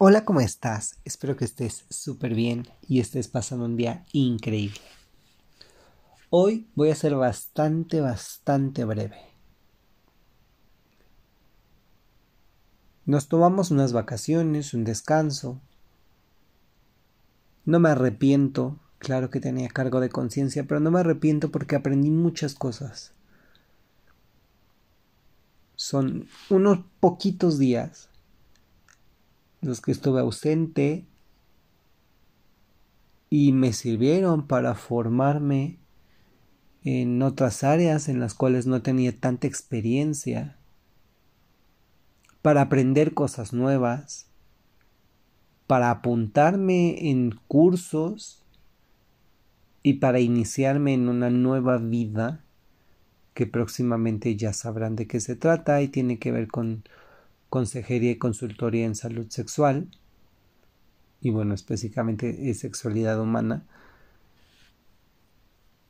Hola, ¿cómo estás? Espero que estés súper bien y estés pasando un día increíble. Hoy voy a ser bastante, bastante breve. Nos tomamos unas vacaciones, un descanso. No me arrepiento, claro que tenía cargo de conciencia, pero no me arrepiento porque aprendí muchas cosas. Son unos poquitos días los que estuve ausente y me sirvieron para formarme en otras áreas en las cuales no tenía tanta experiencia, para aprender cosas nuevas, para apuntarme en cursos y para iniciarme en una nueva vida que próximamente ya sabrán de qué se trata y tiene que ver con consejería y consultoría en salud sexual, y bueno, específicamente es sexualidad humana,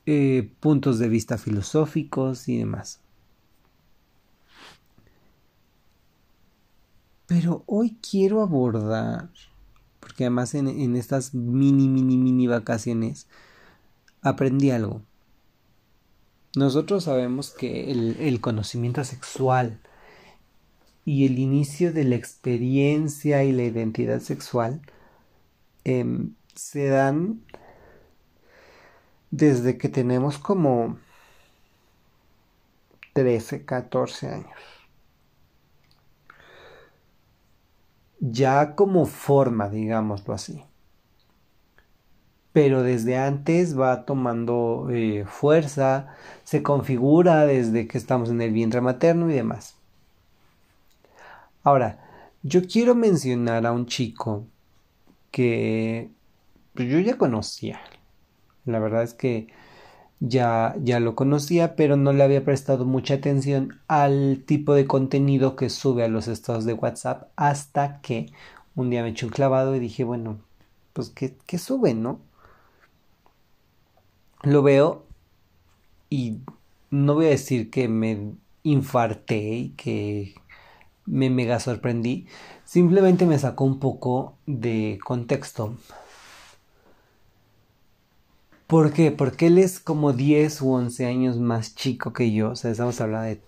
eh, puntos de vista filosóficos y demás. Pero hoy quiero abordar, porque además en, estas mini, mini, mini vacaciones aprendí algo. Nosotros sabemos que el conocimiento sexual y el inicio de la experiencia y la identidad sexual em, se dan desde que tenemos como 13, 14 años. Ya como forma, digámoslo así. Pero desde antes va tomando eh, fuerza, se configura desde que estamos en el vientre materno y demás. Ahora, yo quiero mencionar a un chico que pues, yo ya conocía. La verdad es que ya, ya lo conocía, pero no le había prestado mucha atención al tipo de contenido que sube a los estados de WhatsApp hasta que un día me eché un clavado y dije, bueno, pues ¿qué, qué sube, no? Lo veo y no voy a decir que me infarté y que me mega sorprendí. Simplemente me sacó un poco de contexto. ¿Por qué? Porque él es como 10 u 11 años más chico que yo. O sea, estamos hablando de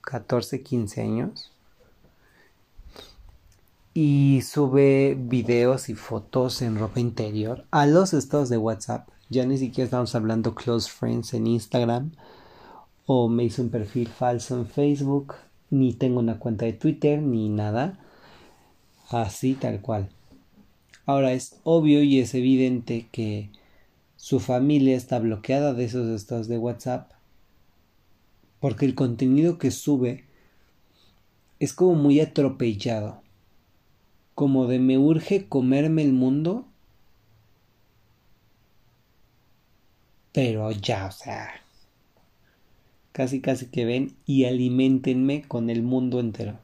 14, 15 años. Y sube videos y fotos en ropa interior a los estados de WhatsApp. Ya ni siquiera estamos hablando close friends en Instagram o me hice un perfil falso en Facebook, ni tengo una cuenta de Twitter, ni nada. Así tal cual. Ahora es obvio y es evidente que su familia está bloqueada de esos estados de WhatsApp porque el contenido que sube es como muy atropellado, como de me urge comerme el mundo, pero ya, o sea, casi casi que ven y alimentenme con el mundo entero.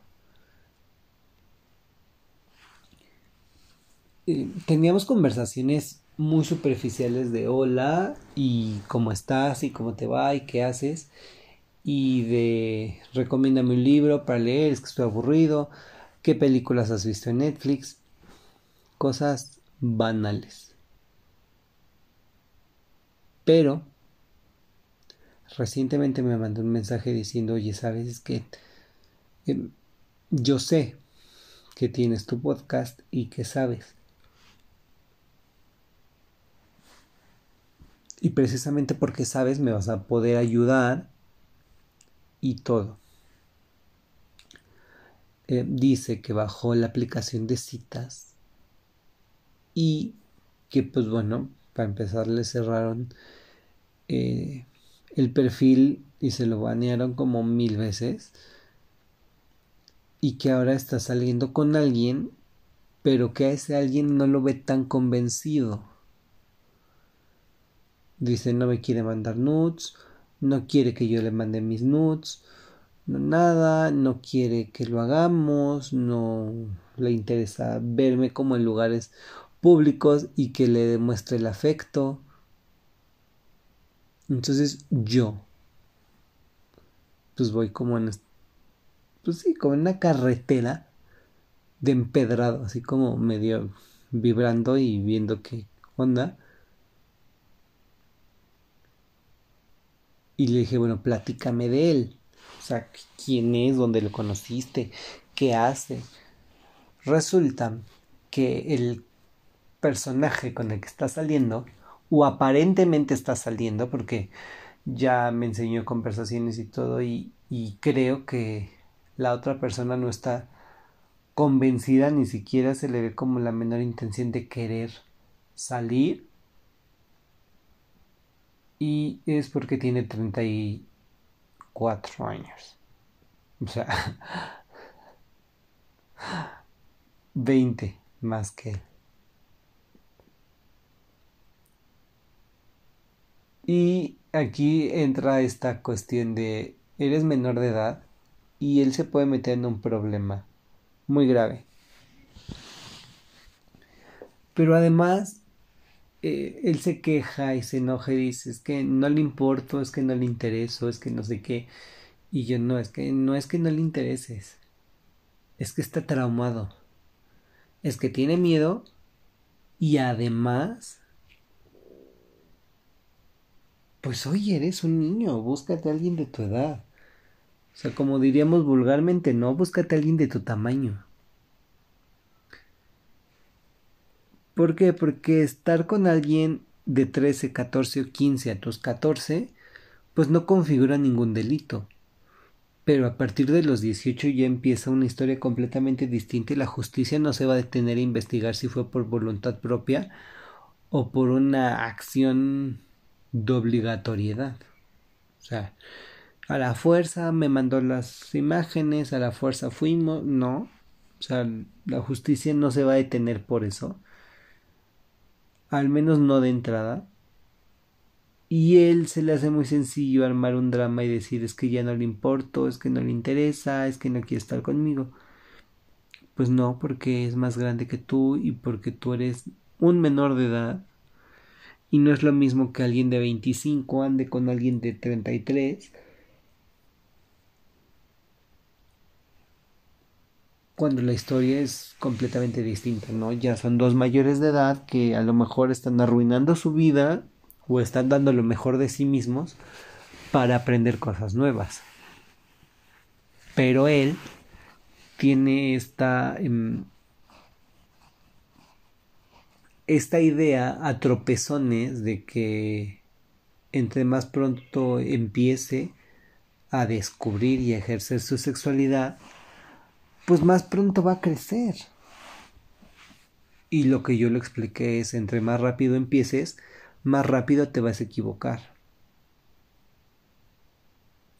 Eh, teníamos conversaciones muy superficiales de hola y cómo estás y cómo te va y qué haces y de recomiéndame un libro para leer, es que estoy aburrido, qué películas has visto en Netflix, cosas banales. Pero recientemente me mandó un mensaje diciendo, oye, sabes es que em, yo sé que tienes tu podcast y que sabes. Y precisamente porque sabes me vas a poder ayudar y todo. Em, dice que bajó la aplicación de citas y que pues bueno, para empezar le cerraron eh, el perfil y se lo banearon como mil veces y que ahora está saliendo con alguien pero que a ese alguien no lo ve tan convencido. Dice no me quiere mandar nudes, no quiere que yo le mande mis nudes, no nada, no quiere que lo hagamos, no le interesa verme como en lugares públicos y que le demuestre el afecto. Entonces yo, pues voy como en pues sí, como una carretera de empedrado, así como medio vibrando y viendo qué onda. Y le dije, bueno, platícame de él. O sea, quién es, dónde lo conociste, qué hace. Resulta que el personaje con el que está saliendo, o aparentemente está saliendo, porque ya me enseñó conversaciones y todo, y, creo que la otra persona no está convencida, ni siquiera se le ve como la menor intención de querer salir. Y es porque tiene 34 años. O sea, 20 más que él. Y aquí entra esta cuestión de, eres menor de edad y él se puede meter en un problema muy grave. Pero además, eh, él se queja y se enoja y dice, es que no le importo, es que no le intereso, es que no sé qué. Y yo no, es que no es que no le intereses, es que está traumado, es que tiene miedo y además, pues oye, eres un niño, búscate a alguien de tu edad. O sea, como diríamos vulgarmente, no, búscate a alguien de tu tamaño. ¿Por qué? Porque estar con alguien de 13, 14 o 15 a tus 14, pues no configura ningún delito. Pero a partir de los 18 ya empieza una historia completamente distinta y la justicia no se va a detener a investigar si fue por voluntad propia o por una acción de obligatoriedad. O sea, a la fuerza me mandó las imágenes, a la fuerza fuimos, no. O sea, la justicia no se va a detener por eso. Al menos no de entrada. Y él se le hace muy sencillo armar un drama y decir es que ya no le importo, es que no le interesa, es que no quiere estar conmigo. Pues no, porque es más grande que tú y porque tú eres un menor de edad. Y no es lo mismo que alguien de 25 ande con alguien de 33 cuando la historia es completamente distinta, ¿no? Ya son dos mayores de edad que a lo mejor están arruinando su vida o están dando lo mejor de sí mismos para aprender cosas nuevas. Pero él tiene esta em, esta idea a tropezones de que entre más pronto empiece a descubrir y a ejercer su sexualidad, pues más pronto va a crecer. Y lo que yo le expliqué es, entre más rápido empieces, más rápido te vas a equivocar.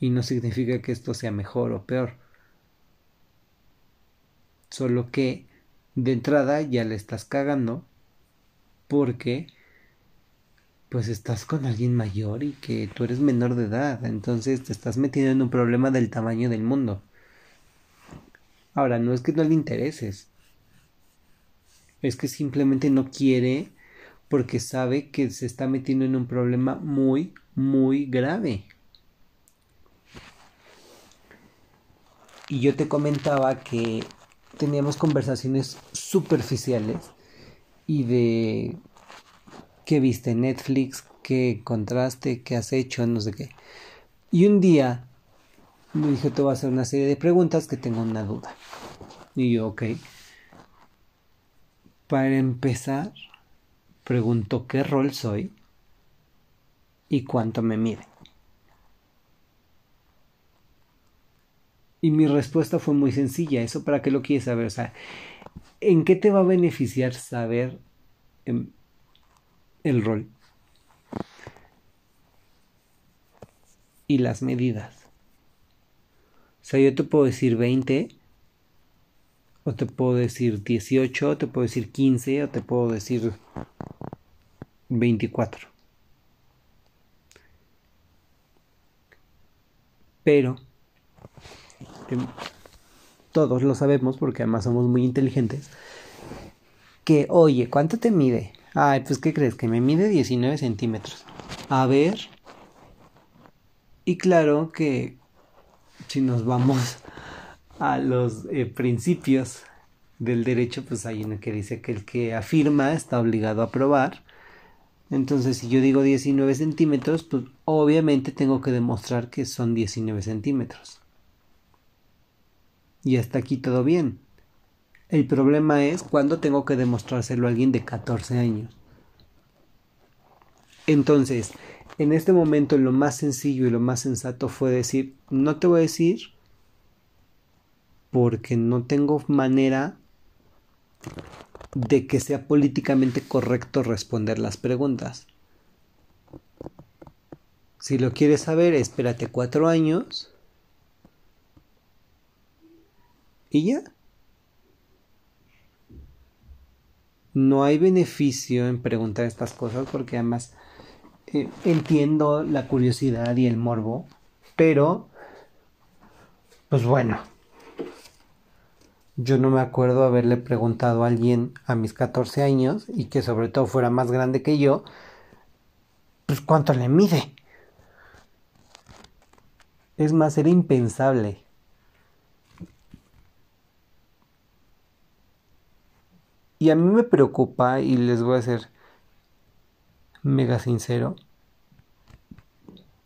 Y no significa que esto sea mejor o peor. Solo que de entrada ya le estás cagando porque pues estás con alguien mayor y que tú eres menor de edad, entonces te estás metiendo en un problema del tamaño del mundo. Ahora, no es que no le intereses. Es que simplemente no quiere porque sabe que se está metiendo en un problema muy, muy grave. Y yo te comentaba que teníamos conversaciones superficiales y de qué viste Netflix, qué contraste, qué has hecho, no sé qué. Y un día me dije, te voy a hacer una serie de preguntas que tengo una duda. Y yo, ok. Para empezar, pregunto qué rol soy y cuánto me mide. Y mi respuesta fue muy sencilla. ¿Eso para qué lo quieres saber? O sea, ¿en qué te va a beneficiar saber em, el rol? Y las medidas. O sea, yo te puedo decir 20, o te puedo decir 18, o te puedo decir 15, o te puedo decir 24. Pero em, todos lo sabemos porque además somos muy inteligentes. Que, oye, ¿cuánto te mide? Ay, pues, ¿qué crees? Que me mide 19 centímetros. A ver. Y claro que si nos vamos a los eh, principios del derecho, pues hay uno que dice que el que afirma está obligado a probar. Entonces, si yo digo 19 centímetros, pues obviamente tengo que demostrar que son 19 centímetros. Y hasta aquí todo bien. El problema es cuando tengo que demostrárselo a alguien de 14 años. Entonces, en este momento lo más sencillo y lo más sensato fue decir, no te voy a decir porque no tengo manera de que sea políticamente correcto responder las preguntas. Si lo quieres saber, espérate cuatro años y ya. No hay beneficio en preguntar estas cosas porque además eh, entiendo la curiosidad y el morbo, pero pues bueno, yo no me acuerdo haberle preguntado a alguien a mis 14 años y que sobre todo fuera más grande que yo, pues cuánto le mide. Es más, era impensable. Y a mí me preocupa, y les voy a ser mega sincero,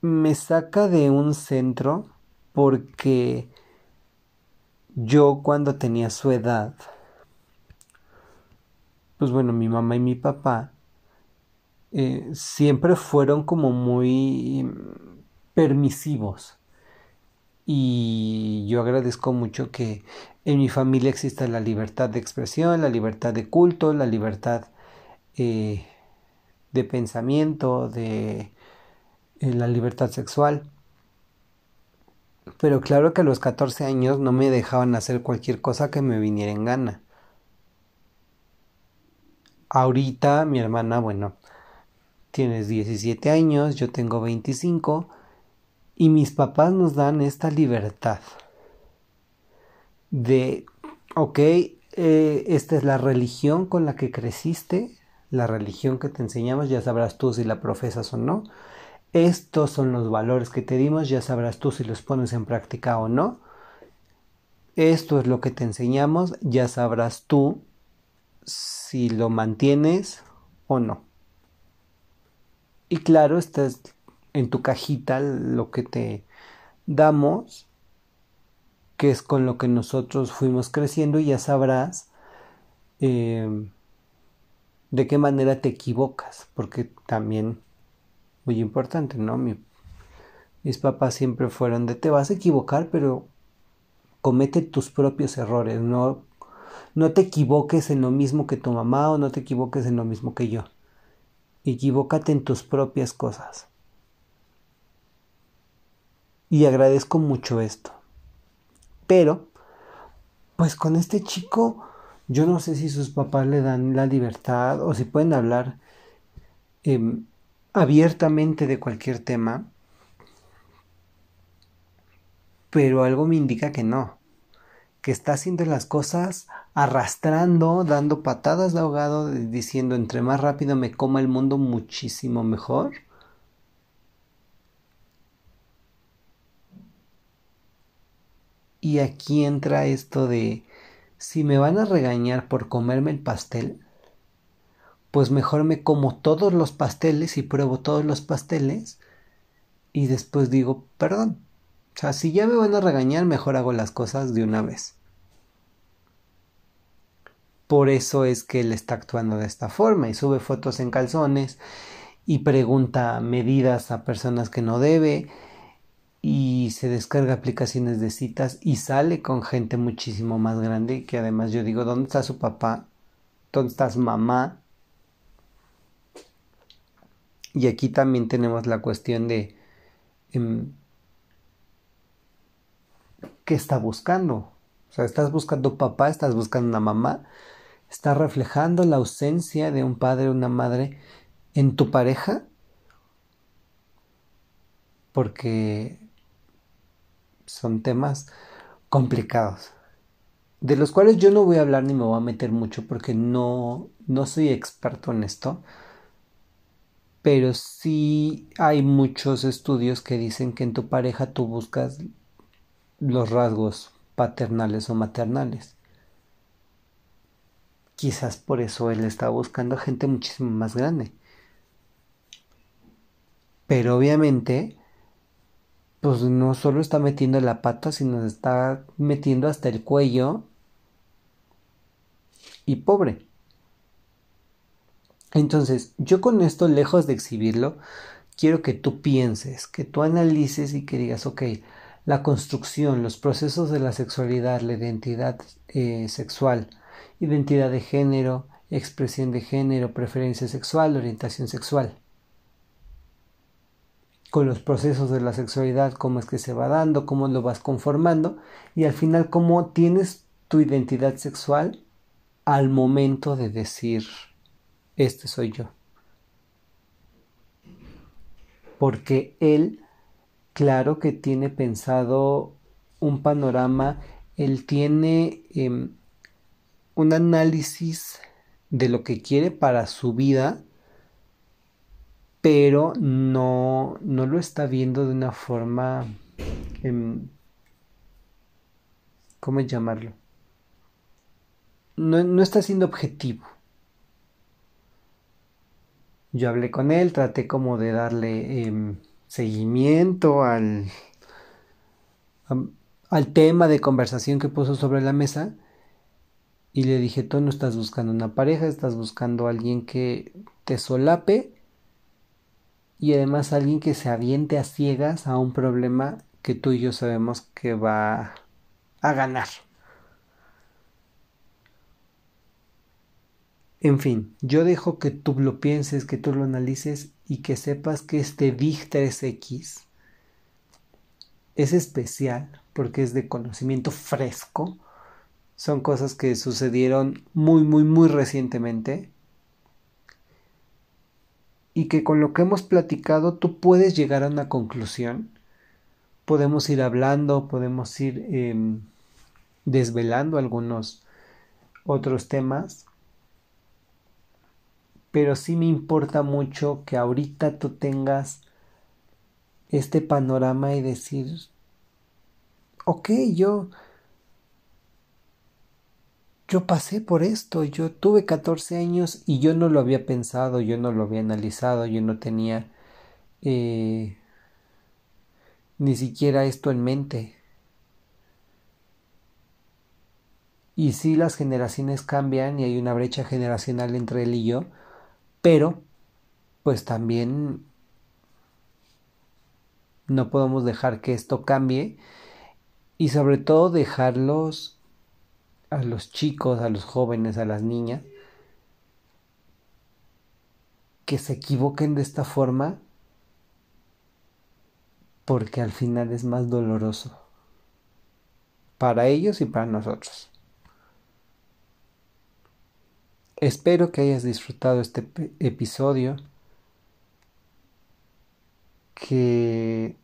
me saca de un centro porque yo cuando tenía su edad, pues bueno, mi mamá y mi papá eh, siempre fueron como muy permisivos. Y yo agradezco mucho que en mi familia exista la libertad de expresión, la libertad de culto, la libertad eh, de pensamiento, de eh, la libertad sexual. Pero claro que a los 14 años no me dejaban hacer cualquier cosa que me viniera en gana. Ahorita mi hermana, bueno, tienes 17 años, yo tengo 25 y mis papás nos dan esta libertad de, ok, eh, esta es la religión con la que creciste, la religión que te enseñamos, ya sabrás tú si la profesas o no. Estos son los valores que te dimos, ya sabrás tú si los pones en práctica o no. Esto es lo que te enseñamos, ya sabrás tú si lo mantienes o no. Y claro, estás en tu cajita lo que te damos, que es con lo que nosotros fuimos creciendo y ya sabrás eh, de qué manera te equivocas, porque también muy importante, ¿no? mis papás siempre fueron de te vas a equivocar, pero comete tus propios errores, no, no te equivoques en lo mismo que tu mamá o no te equivoques en lo mismo que yo. Equivócate en tus propias cosas. Y agradezco mucho esto. Pero, pues con este chico, yo no sé si sus papás le dan la libertad o si pueden hablar eh, abiertamente de cualquier tema, pero algo me indica que no, que está haciendo las cosas arrastrando, dando patadas de ahogado, diciendo entre más rápido me coma el mundo, muchísimo mejor. Y aquí entra esto de, si me van a regañar por comerme el pastel, pues mejor me como todos los pasteles y pruebo todos los pasteles y después digo, perdón. O sea, si ya me van a regañar, mejor hago las cosas de una vez. Por eso es que él está actuando de esta forma y sube fotos en calzones y pregunta medidas a personas que no debe y se descarga aplicaciones de citas y sale con gente muchísimo más grande que además yo digo, ¿dónde está su papá? ¿Dónde está su mamá? Y aquí también tenemos la cuestión de em, qué está buscando. O sea, estás buscando papá, estás buscando una mamá, estás reflejando la ausencia de un padre o una madre en tu pareja. Porque son temas complicados, de los cuales yo no voy a hablar ni me voy a meter mucho porque no, no soy experto en esto pero sí hay muchos estudios que dicen que en tu pareja tú buscas los rasgos paternales o maternales. Quizás por eso él está buscando gente muchísimo más grande. Pero obviamente, pues no solo está metiendo la pata, sino está metiendo hasta el cuello. Y pobre. Entonces, yo con esto, lejos de exhibirlo, quiero que tú pienses, que tú analices y que digas, ok, la construcción, los procesos de la sexualidad, la identidad eh, sexual, identidad de género, expresión de género, preferencia sexual, orientación sexual. Con los procesos de la sexualidad, cómo es que se va dando, cómo lo vas conformando y al final cómo tienes tu identidad sexual al momento de decir, este soy yo. Porque él claro que tiene pensado un panorama, él tiene em, un análisis de lo que quiere para su vida, pero no, no lo está viendo de una forma, em, ¿cómo llamarlo? No, no está siendo objetivo. Yo hablé con él, traté como de darle em, seguimiento al, al tema de conversación que puso sobre la mesa y le dije, tú no estás buscando una pareja, estás buscando a alguien que te solape y además alguien que se aviente a ciegas a un problema que tú y yo sabemos que va a ganar. En fin, yo dejo que tú lo pienses, que tú lo analices y que sepas que este Big 3X es especial porque es de conocimiento fresco. Son cosas que sucedieron muy, muy, muy recientemente. Y que con lo que hemos platicado tú puedes llegar a una conclusión. Podemos ir hablando, podemos ir em, desvelando algunos otros temas pero sí me importa mucho que ahorita tú tengas este panorama y decir, ok, yo, yo pasé por esto, yo tuve 14 años y yo no lo había pensado, yo no lo había analizado, yo no tenía eh, ni siquiera esto en mente. Y sí las generaciones cambian y hay una brecha generacional entre él y yo, pero pues también no podemos dejar que esto cambie y sobre todo dejarlos a los chicos, a los jóvenes, a las niñas que se equivoquen de esta forma porque al final es más doloroso para ellos y para nosotros. Espero que hayas disfrutado este episodio, que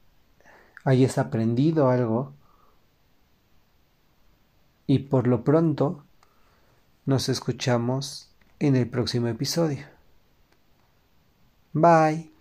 hayas aprendido algo y por lo pronto nos escuchamos en el próximo episodio. Bye.